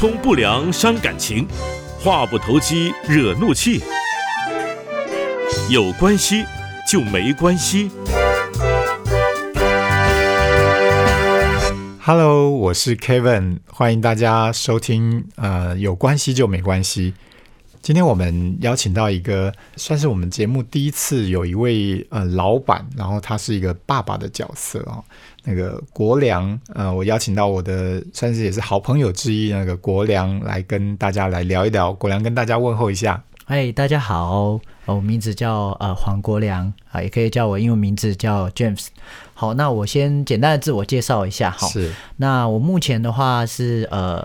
通不良伤感情，话不投机惹怒气。有关系就没关系。Hello，我是 Kevin，欢迎大家收听。呃，有关系就没关系。今天我们邀请到一个，算是我们节目第一次有一位呃老板，然后他是一个爸爸的角色哦。那个国良，呃，我邀请到我的算是也是好朋友之一，那个国良来跟大家来聊一聊。国良跟大家问候一下。嗨，大家好，我名字叫呃黄国良啊，也可以叫我英文名字叫 James。好，那我先简单的自我介绍一下哈。是，那我目前的话是呃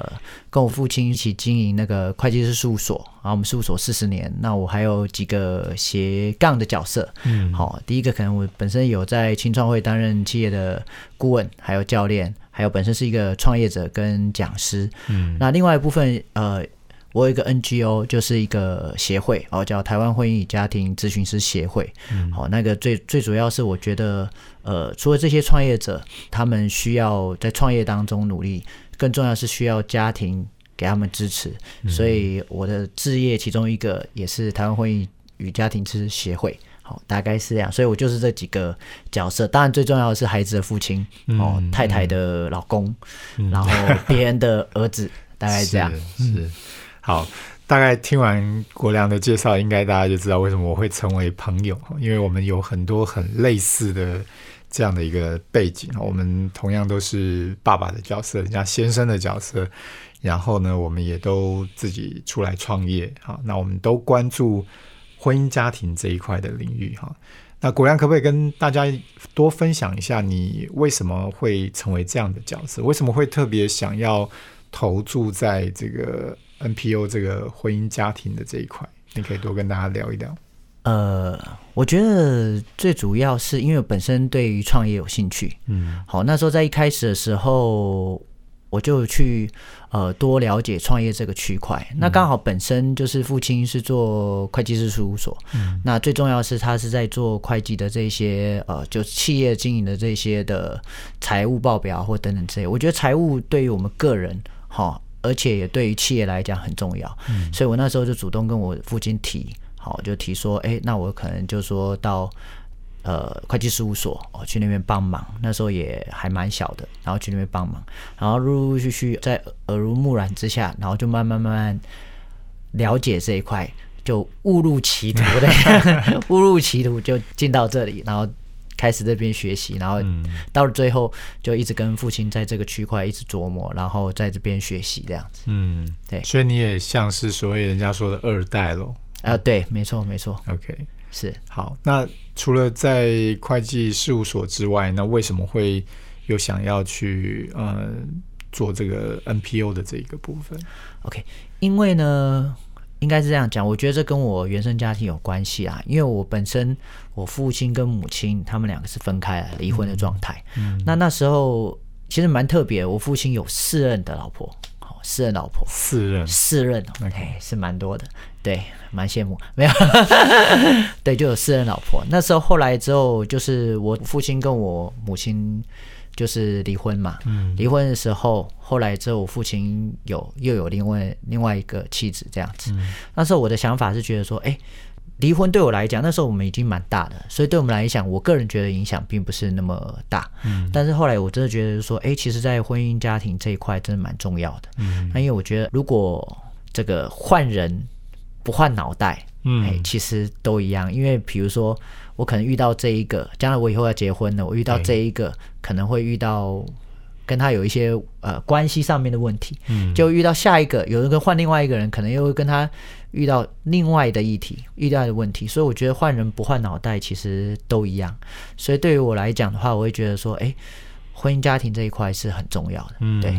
跟我父亲一起经营那个会计师事务所，然后我们事务所四十年。那我还有几个斜杠的角色，嗯，好，第一个可能我本身有在青创会担任企业的顾问，还有教练，还有本身是一个创业者跟讲师。嗯，那另外一部分呃。我有一个 NGO，就是一个协会哦，叫台湾婚姻与家庭咨询师协会。嗯好、那个最最主要是我觉得，呃，除了这些创业者，他们需要在创业当中努力，更重要是需要家庭给他们支持。所以我的置业其中一个也是台湾婚姻与家庭之协会。好，大概是这样，所以我就是这几个角色。当然，最重要的是孩子的父亲哦，太太的老公，然后别人的儿子，大概这样。是是好，大概听完国良的介绍，应该大家就知道为什么我会成为朋友，因为我们有很多很类似的这样的一个背景，我们同样都是爸爸的角色，人家先生的角色，然后呢，我们也都自己出来创业，好，那我们都关注婚姻家庭这一块的领域，哈。那国良可不可以跟大家多分享一下，你为什么会成为这样的角色？为什么会特别想要投注在这个 NPO 这个婚姻家庭的这一块？你可以多跟大家聊一聊。呃，我觉得最主要是因为我本身对于创业有兴趣。嗯好，那时候在一开始的时候，我就去呃多了解创业这个区块。那刚好本身就是父亲是做会计师事务所，嗯那最重要是他是在做会计的这些呃，就企业经营的这些的财务报表或等等这些。我觉得财务对于我们个人哈。而且也对于企业来讲很重要，所以我那时候就主动跟我父亲提，好，就提说，哎，那我可能就说到呃会计事务所，哦，去那边帮忙。那时候也还蛮小的，然后去那边帮忙，然后陆陆续续在耳濡目染之下，然后就慢慢慢慢了解这一块，就误入歧途的，误入歧途就进到这里，然后。开始这边学习，然后到了最后就一直跟父亲在这个区块一直琢磨，然后在这边学习这样子。嗯，对所以你也像是所谓人家说的二代喽。啊，对，没错，没错，OK，是。好，那除了在会计事务所之外，那为什么会有想要去呃做这个 NPO 的这一个部分？OK，因为呢，应该是这样讲，我觉得这跟我原生家庭有关系啊。因为我本身我父亲跟母亲他们两个是分开来离婚的状态。嗯那那时候其实蛮特别，我父亲有四任的老婆，好，四任老婆，四任，四任哦，OK 哎，是蛮多的，对，蛮羡慕。没有，对，就有四任老婆。那时候后来之后，就是我父亲跟我母亲就是离婚嘛。嗯离婚的时候，后来之后我父亲有又有另外另外一个妻子这样子。那时候我的想法是觉得说，哎。离婚对我来讲，那时候我们已经蛮大的，所以对我们来讲，我个人觉得影响并不是那么大。嗯但是后来我真的觉得说，哎，其实，在婚姻家庭这一块真的蛮重要的。嗯那因为我觉得，如果这个换人不换脑袋，哎嗯，其实都一样。因为比如说，我可能遇到这一个，将来我以后要结婚了，我遇到这一个，可能会遇到跟他有一些呃关系上面的问题，嗯就遇到下一个，有人跟换另外一个人，可能又会跟他遇到另外的议题，遇到的问题。所以我觉得换人不换脑袋，其实都一样。所以对于我来讲的话，我会觉得说，哎，婚姻家庭这一块是很重要的。嗯，对，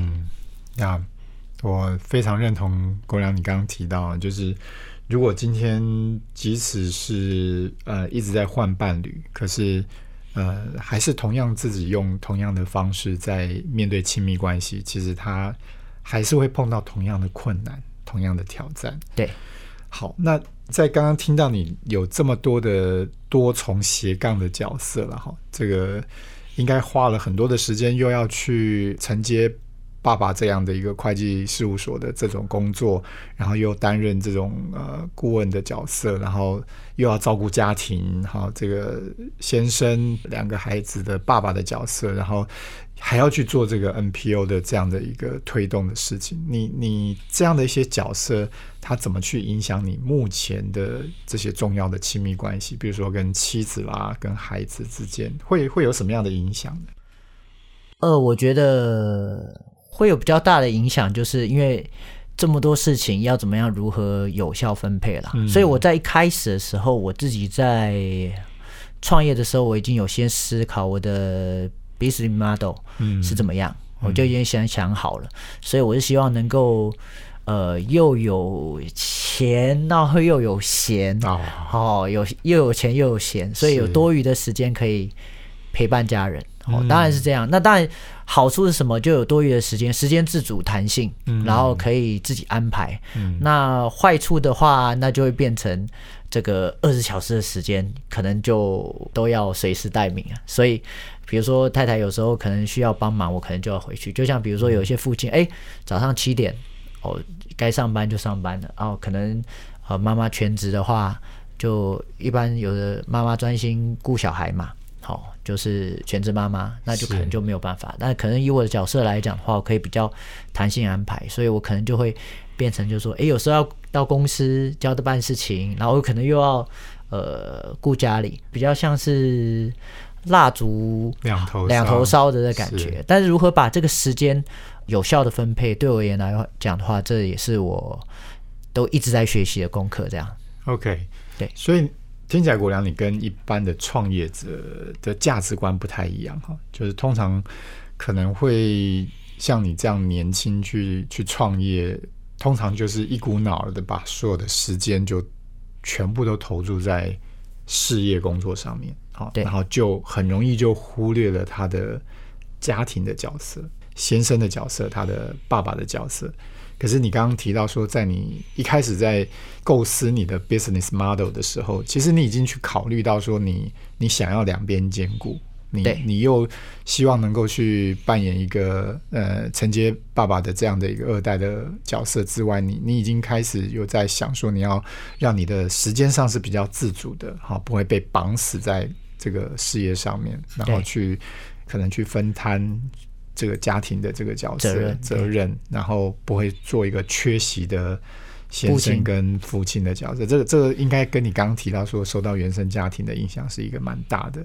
那我非常认同国良你刚刚提到，就是如果今天即使是呃一直在换伴侣，可是呃还是同样自己用同样的方式在面对亲密关系，其实他还是会碰到同样的困难、同样的挑战。对，好，那在刚刚听到你有这么多的多重斜杠的角色了哈，这个应该花了很多的时间，又要去承接爸爸这样的一个会计事务所的这种工作，然后又担任这种呃顾问的角色，然后又要照顾家庭，哈，这个先生两个孩子的爸爸的角色，然后还要去做这个 NPO 的这样的一个推动的事情。你你这样的一些角色，他怎么去影响你目前的这些重要的亲密关系？比如说跟妻子啦、跟孩子之间，会会有什么样的影响呢？呃，我觉得会有比较大的影响，就是因为这么多事情要怎么样如何有效分配啦。所以我在一开始的时候，我自己在创业的时候，我已经有先思考我的 business model 是怎么样，我就已经先想好了。所以我是希望能够呃又有钱，然后又有闲哦，哦，有又有钱又有闲，所以有多余的时间可以陪伴家人。哦，当然是这样。那当然好处是什么？就有多余的时间，时间自主弹性，然后可以自己安排。那坏处的话，那就会变成这个二十小时的时间，可能就都要随时待命啊。所以，比如说太太有时候可能需要帮忙，我可能就要回去。就像比如说有一些父亲，哎，早上七点哦，该上班就上班了，然后可能呃妈妈全职的话，就一般有的妈妈专心顾小孩嘛，好、就是全职妈妈，那就可能就没有办法。但可能以我的角色来讲的话，我可以比较弹性安排，所以我可能就会变成就是说，诶，有时候要到公司交的办事情，然后有可能又要呃顾家里，比较像是蜡烛两头两头烧的这感是觉。但是如何把这个时间有效的分配，对我而言来讲的话，这也是我都一直在学习的功课。这样，OK，对所以听起来国良你跟一般的创业者的价值观不太一样哈，就是通常可能会像你这样年轻去去创业，通常就是一股脑的把所有的时间就全部都投注在事业工作上面，好，对然后就很容易就忽略了他的家庭的角色、先生的角色、他的爸爸的角色。可是你刚刚提到说，在你一开始在构思你的 business model 的时候，其实你已经去考虑到说你你想要两边兼顾，你你又希望能够去扮演一个呃承接爸爸的这样的一个二代的角色之外，你你已经开始有在想说你要让你的时间上是比较自主的，哈，不会被绑死在这个事业上面，然后去可能去分摊这个家庭的这个角色责任责任，然后不会做一个缺席的先生跟父亲的角色。这个这个应该跟你刚刚提到说受到原生家庭的影响是一个蛮大的。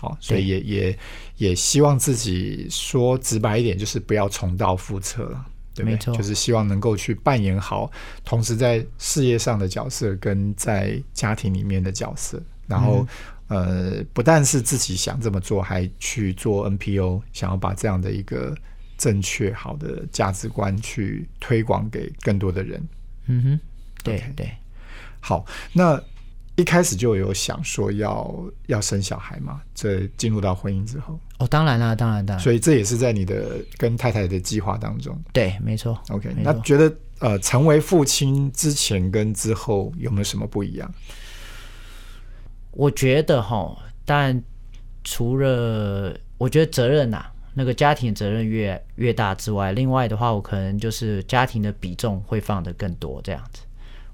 好，所以也也也希望自己说直白一点，就是不要重蹈覆辙了。对不对？没错就是希望能够去扮演好，同时在事业上的角色跟在家庭里面的角色，然后、呃，不但是自己想这么做，还去做 NPO，想要把这样的一个正确好的价值观去推广给更多的人。嗯哼，对对。好，那一开始就有想说要要生小孩嘛？这进入到婚姻之后，哦，当然啦，当然，当然，所以这也是在你的跟太太的计划当中。对，没错。OK，没错那觉得呃，成为父亲之前跟之后有没有什么不一样？我觉得哈，但除了我觉得责任呐、那个家庭责任越越大之外，另外的话，我可能就是家庭的比重会放得更多这样子。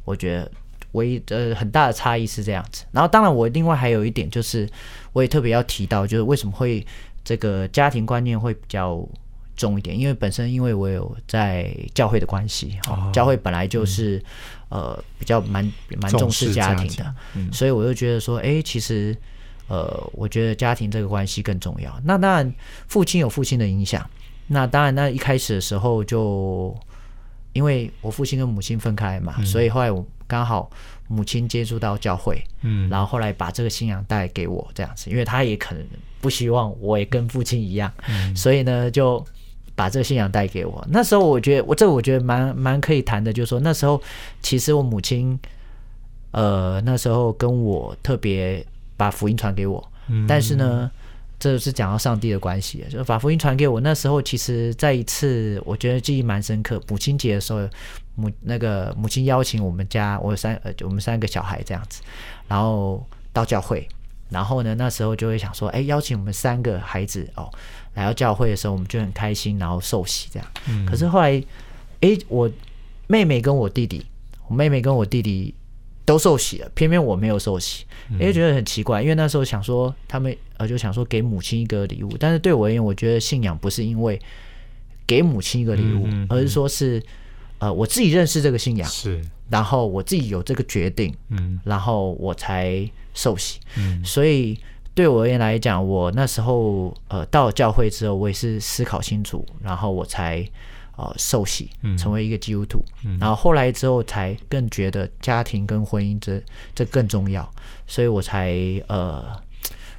我觉得唯一呃很大的差异是这样子。然后当然我另外还有一点就是，我也特别要提到，就是为什么会这个家庭观念会比较重一点，因为本身因为我有在教会的关系，哦。教会本来就是、呃比较蛮蛮重视家庭的，嗯。所以我就觉得说，哎，其实呃，我觉得家庭这个关系更重要。那当然，父亲有父亲的影响，那当然，那一开始的时候就因为我父亲跟母亲分开嘛，所以后来我刚好母亲接触到教会，嗯。然后后来把这个信仰带给我这样子，因为他也可能不希望我也跟父亲一样，所以呢就把这个信仰带给我。那时候我觉得我这我觉得蛮蛮可以谈的，就是说那时候其实我母亲呃那时候跟我特别把福音传给我，但是呢。这是讲到上帝的关系，就是把福音传给我。那时候其实，在一次我觉得记忆蛮深刻，母亲节的时候，母那个母亲邀请我们家我有三呃我们三个小孩这样子，然后到教会，然后呢，那时候就会想说，哎，邀请我们三个孩子哦来到教会的时候，我们就很开心，然后受洗这样。嗯。可是后来，哎，我妹妹跟我弟弟，我妹妹跟我弟弟都受洗了，偏偏我没有受洗，哎，觉得很奇怪，因为那时候想说他们呃就想说给母亲一个礼物，但是对我而言，我觉得信仰不是因为给母亲一个礼物，而是说是呃我自己认识这个信仰，是，然后我自己有这个决定，嗯。然后我才受洗。嗯。所以对我而言来讲，我那时候呃到了教会之后，我也是思考清楚，然后我才呃受洗嗯，成为一个基督徒。然后后来之后才更觉得家庭跟婚姻这这更重要，所以我才呃。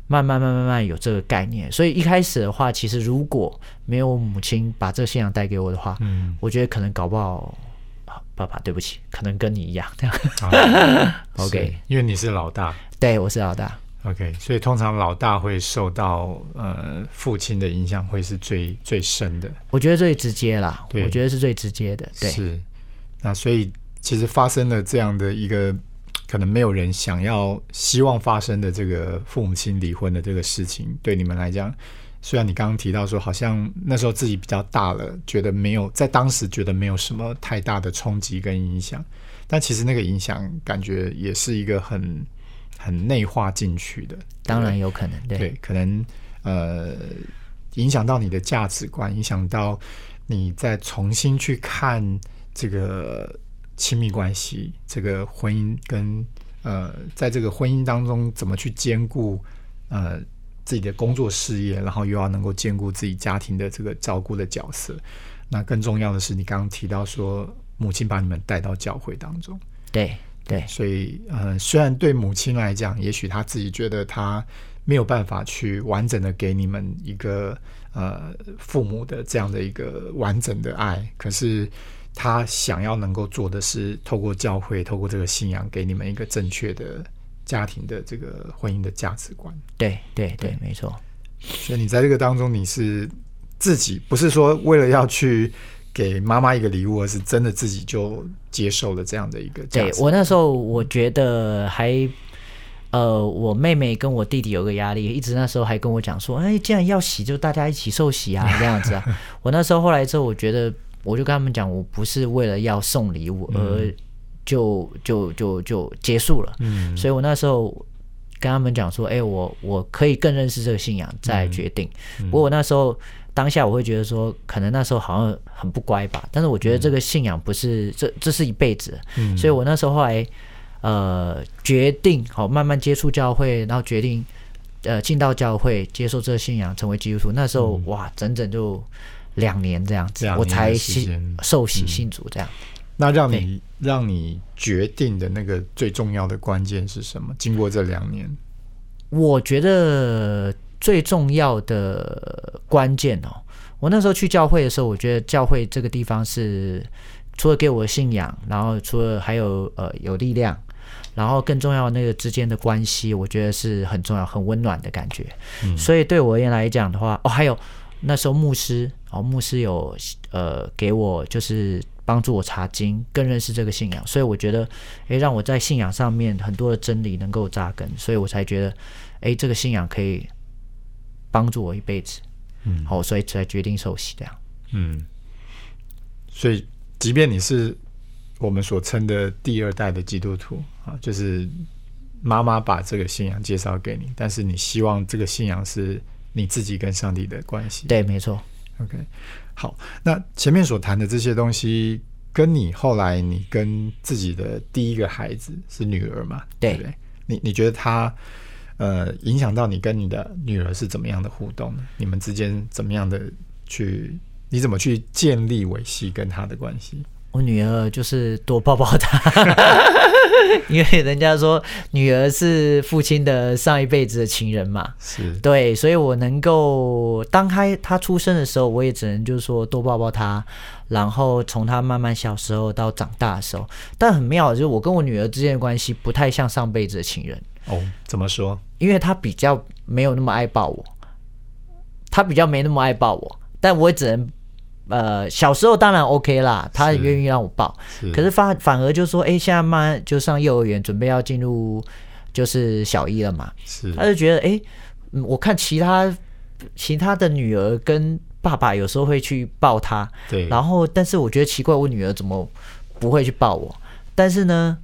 慢慢慢慢慢慢有这个概念，所以一开始的话，其实如果没有母亲把这个信仰带给我的话，嗯，我觉得可能搞不好，啊爸爸对不起，可能跟你一样这样。啊 OK 因为你是老大。对，我是老大。OK，所以通常老大会受到呃父亲的影响，会是最最深的。我觉得最直接啦，我觉得是最直接的。对，是，那所以其实发生了这样的一个可能没有人想要、希望发生的这个父母亲离婚的这个事情，对你们来讲，虽然你刚刚提到说好像那时候自己比较大了，觉得没有在当时觉得没有什么太大的冲击跟影响，但其实那个影响感觉也是一个很很内化进去的。当然有可能。对，对，可能呃影响到你的价值观，影响到你再重新去看这个亲密关系，这个婚姻跟呃，在这个婚姻当中怎么去兼顾呃自己的工作事业，然后又要能够兼顾自己家庭的这个照顾的角色。那更重要的是，你刚刚提到说，母亲把你们带到教会当中。对，对，所以，呃，虽然对母亲来讲，也许她自己觉得她没有办法去完整的给你们一个呃父母的这样的一个完整的爱，可是她想要能够做的是，透过教会，透过这个信仰，给你们一个正确的家庭的这个婚姻的价值观。对，对，对，没错。所以你在这个当中，你是自己不是说为了要去给妈妈一个礼物，而是真的自己就接受了这样的一个。对我那时候我觉得还。呃，我妹妹跟我弟弟有个压力，一直那时候还跟我讲说，哎，既然要洗，就大家一起受洗啊，这样子啊。我那时候后来之后，我觉得，我就跟他们讲，我不是为了要送礼物而就就就就结束了。嗯所以我那时候跟他们讲说，哎、我我可以更认识这个信仰，再决定。不过我那时候当下我会觉得说，可能那时候好像很不乖吧，但是我觉得这个信仰不是这这是一辈子，嗯。所以我那时候后来呃决定好慢慢接触教会，然后决定呃进到教会接受这个信仰，成为基督徒。那时候、哇，整整就两年这样子我才信受洗信主这样。那让你让你决定的那个最重要的关键是什么？经过这两年，我觉得最重要的关键哦，我那时候去教会的时候，我觉得教会这个地方是除了给我信仰，然后除了还有呃有力量，然后更重要的那个之间的关系，我觉得是很重要、很温暖的感觉。所以对我而言来讲的话，哦，还有那时候牧师哦，牧师有呃给我就是帮助我查经，更认识这个信仰，所以我觉得，诶，让我在信仰上面很多的真理能够扎根，所以我才觉得，诶，这个信仰可以帮助我一辈子，嗯好，所以才决定受洗这样。嗯，所以即便你是我们所称的第二代的基督徒啊，就是妈妈把这个信仰介绍给你，但是你希望这个信仰是你自己跟上帝的关系。对，没错。OK，好，那前面所谈的这些东西，跟你后来你跟自己的第一个孩子是女儿嘛？对不对？你你觉得她呃影响到你跟你的女儿是怎么样的互动呢？你们之间怎么样的去？你怎么去建立维系跟她的关系？我女儿就是多抱抱她，因为人家说女儿是父亲的上一辈子的情人嘛。是对，所以我能够当开她出生的时候，我也只能就是说多抱抱她，然后从她慢慢小时候到长大的时候，但很妙的就是我跟我女儿之间的关系不太像上辈子的情人，哦，怎么说？因为他比较没有那么爱抱我，他比较没那么爱抱我，但我也只能呃小时候当然 OK 啦，他愿意让我抱，是可是反反而就说，哎、现在慢慢就上幼儿园，准备要进入就是小一了嘛，是。他就觉得，哎、嗯我看其他其他的女儿跟爸爸有时候会去抱他，对，然后但是我觉得奇怪，我女儿怎么不会去抱我？但是呢，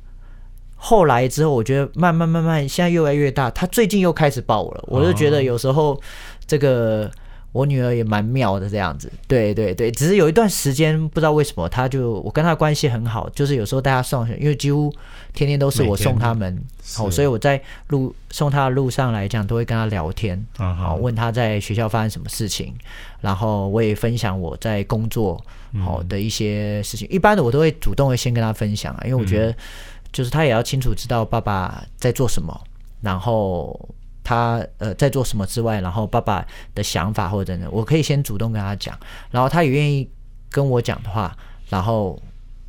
后来之后，我觉得慢慢慢慢，现在越来越大，他最近又开始抱我了，我就觉得有时候这个。我女儿也蛮妙的，这样子，对对对，只是有一段时间不知道为什么，她就我跟她关系很好，就是有时候带她上学，因为几乎天天都是我送他们，哦，所以我在路送她的路上来讲，都会跟她聊天，啊好，问他在学校发生什么事情，然后我也分享我在工作好的一些事情。一般的我都会主动的先跟他分享啊，因为我觉得就是他也要清楚知道爸爸在做什么，然后他呃在做什么之外，然后爸爸的想法或者等等，我可以先主动跟他讲，然后他也愿意跟我讲的话，然后、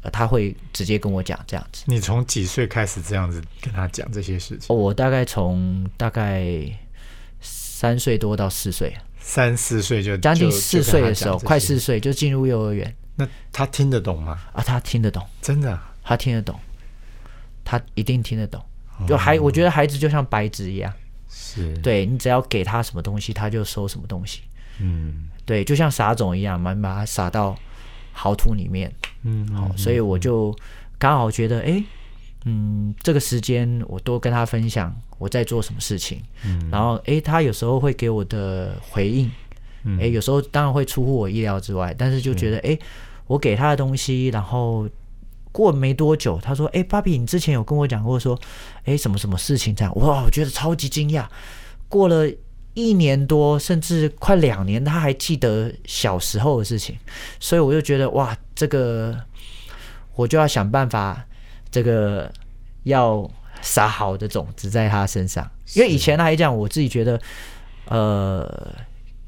呃、他会直接跟我讲这样子。你从几岁开始这样子跟他讲这些事情？我大概从大概三岁多到四岁。三四岁就将近四岁的时候，快四岁就进入幼儿园那他听得懂吗？啊，他听得懂，真的啊、他听得懂，他一定听得懂。就孩，我觉得孩子就像白纸一样，是，对你只要给他什么东西，他就收什么东西。嗯。对，就像撒种一样嘛，你把它撒到好土里面。嗯，好，所以我就刚好觉得，哎，嗯，这个时间我多跟他分享我在做什么事情，嗯。然后哎，他有时候会给我的回应，嗯。哎，有时候当然会出乎我意料之外，但是就觉得，哎，我给他的东西，然后过没多久，他说，哎，芭比，你之前有跟我讲过说，哎，什么什么事情这样，哇，我觉得超级惊讶，过了。一年多，甚至快两年，他还记得小时候的事情，所以我就觉得哇，这个我就要想办法，这个要撒好的种子在他身上。因为以前来讲，我自己觉得，呃，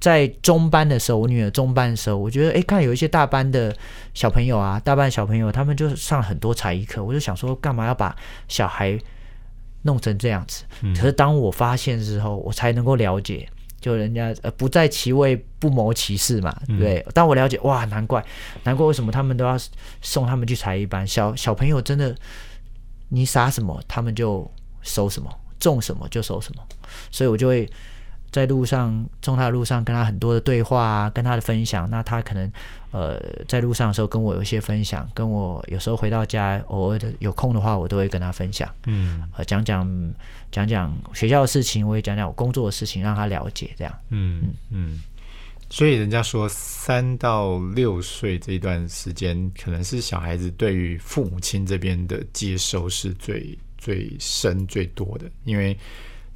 在中班的时候，我女儿中班的时候，我觉得，哎，看有一些大班的小朋友啊，大班小朋友，他们就上很多才艺课，我就想说，干嘛要把小孩弄成这样子？可是当我发现之后，我才能够了解。就人家呃不在其位不谋其事嘛，对？当我了解哇，难怪难怪为什么他们都要送他们去才艺班，小小朋友真的你撒什么，他们就收什么，种什么就收什么，所以我就会在路上从他的路上跟他很多的对话啊，跟他的分享。那他可能呃在路上的时候跟我有一些分享，跟我有时候回到家偶尔的有空的话，我都会跟他分享，嗯呃讲讲讲讲学校的事情，我也讲讲我工作的事情，让他了解这样。嗯嗯，所以人家说三到六岁这一段时间，可能是小孩子对于父母亲这边的接收是最最深最多的，因为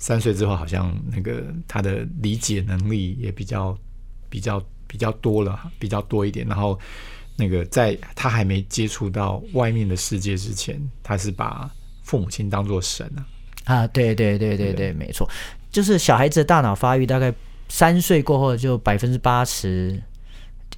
三岁之后好像那个他的理解能力也比较比较比较多了，比较多一点，然后。那个在他还没接触到外面的世界之前，他是把父母亲当做神啊。啊，对对对对对，没错，就是小孩子的大脑发育大概三岁过后就百分之八十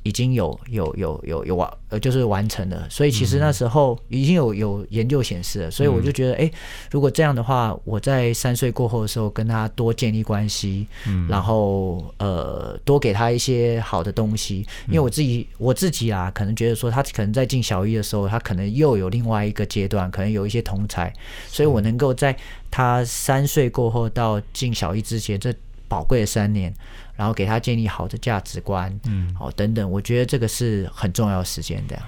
已经有有有有有完呃就是完成了，所以其实那时候已经有有研究显示了，所以我就觉得，哎、如果这样的话，我在三岁过后的时候跟他多建立关系，嗯。然后呃多给他一些好的东西，因为我自己我自己啊，可能觉得说他可能在进小一的时候，他可能又有另外一个阶段，可能有一些同才，所以我能够在他三岁过后到进小一之前这宝贵的三年，然后给他建立好的价值观，嗯，好等等，我觉得这个是很重要的时间，这样。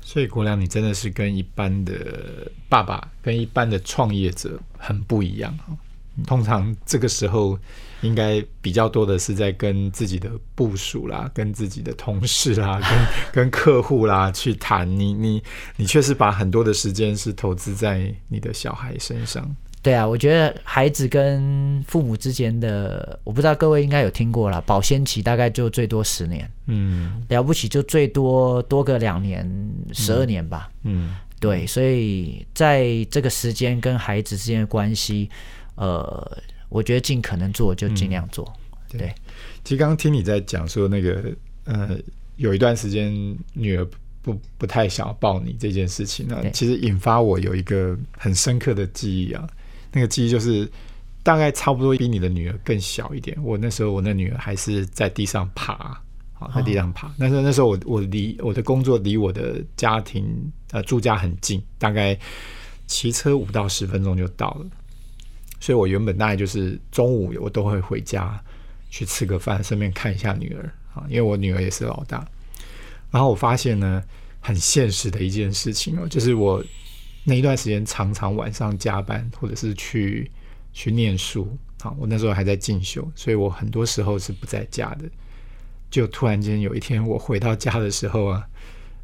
所以国良，你真的是跟一般的爸爸、跟一般的创业者很不一样哈。通常这个时候，应该比较多的是在跟自己的部署啦、跟自己的同事啦、跟跟客户啦去谈。你你你确实把很多的时间是投资在你的小孩身上。对啊，我觉得孩子跟父母之间的，我不知道各位应该有听过了，保鲜期大概就最多十年，嗯。了不起就最多多个两年、十二年吧。嗯对，所以在这个时间跟孩子之间的关系，呃，我觉得尽可能做就尽量做。对，其实刚刚听你在讲说那个呃，有一段时间女儿不不太想要抱你这件事情呢对，其实引发我有一个很深刻的记忆啊。那个记忆就是大概差不多比你的女儿更小一点。我那时候我那女儿还是在地上爬。好，在地上爬。但是那时候我我离我的工作离我的家庭呃住家很近，大概骑车五到十分钟就到了。所以我原本大概就是中午我都会回家去吃个饭，顺便看一下女儿啊，因为我女儿也是老大。然后我发现呢，很现实的一件事情哦，就是我那一段时间常常晚上加班，或者是去去念书好。我那时候还在进修，所以我很多时候是不在家的。就突然间有一天我回到家的时候啊，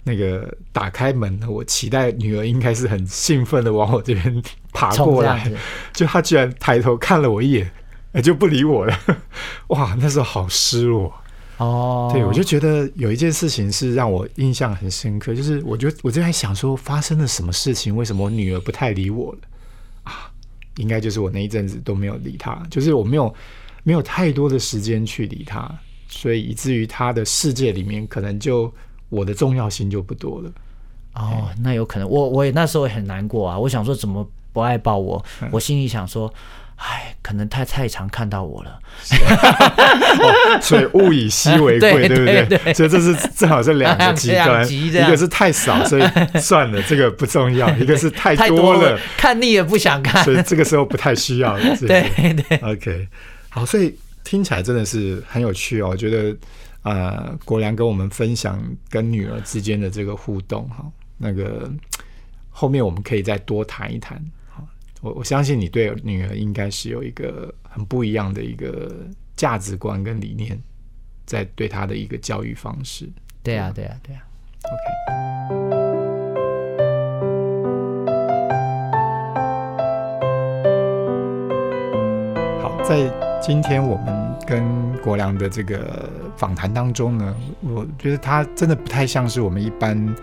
那个打开门，我期待女儿应该是很兴奋的往我这边 爬过来，就她居然抬头看了我一眼，就不理我了。哇，那时候好失落。哦，对，我就觉得有一件事情是让我印象很深刻，就是我觉得我就在想说，发生了什么事情？为什么我女儿不太理我了？啊，应该就是我那一阵子都没有理她，就是我没有没有太多的时间去理她，所以以至于她的世界里面，可能就我的重要性就不多了。哦，那有可能，我我也那时候也很难过啊，我想说怎么不爱抱我，我心里想说。唉，可能太太常看到我了，所以物以稀为贵，对不对？所以这是正好是两个极端，一个是太少，所以算了，这个不重要；一个是太多了，看腻了不想看，所以这个时候不太需要。对对，OK，好，所以听起来真的是很有趣哦。我觉得呃，国良跟我们分享跟女儿之间的这个互动，哈，那个后面我们可以再多谈一谈。我我相信你对女儿应该是有一个很不一样的一个价值观跟理念，在对她的一个教育方式。对啊，对啊，对啊。OK。好，在今天我们跟国良的这个访谈当中呢，我觉得他真的不太像是我们一般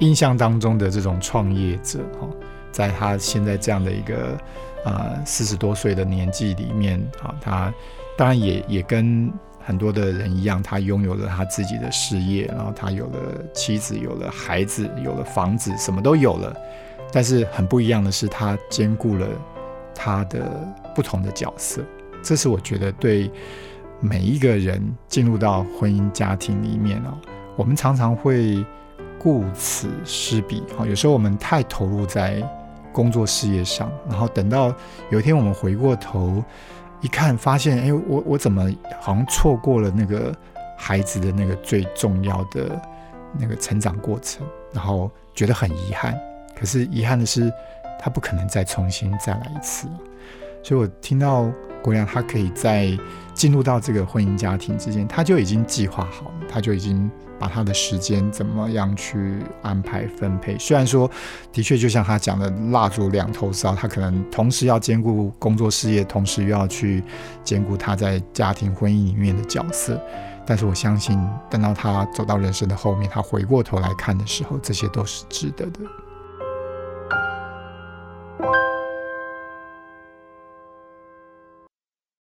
印象当中的这种创业者哈。在他现在这样的一个呃四十多岁的年纪里面啊，他当然也也跟很多的人一样，他拥有了他自己的事业，然后他有了妻子，有了孩子，有了房子，什么都有了。但是很不一样的是，他兼顾了他的不同的角色。这是我觉得对每一个人进入到婚姻家庭里面啊，我们常常会顾此失彼啊。有时候我们太投入在工作事业上，然后等到有一天我们回过头一看，发现，哎，我我怎么好像错过了那个孩子的那个最重要的那个成长过程，然后觉得很遗憾。可是遗憾的是，他不可能再重新再来一次所以我听到国良他可以在进入到这个婚姻家庭之间，他就已经计划好了，他就已经。把他的时间怎么样去安排分配？虽然说，的确就像他讲的，蜡烛两头烧，他可能同时要兼顾工作事业，同时又要去兼顾他在家庭婚姻里面的角色。但是我相信，等到他走到人生的后面，他回过头来看的时候，这些都是值得的。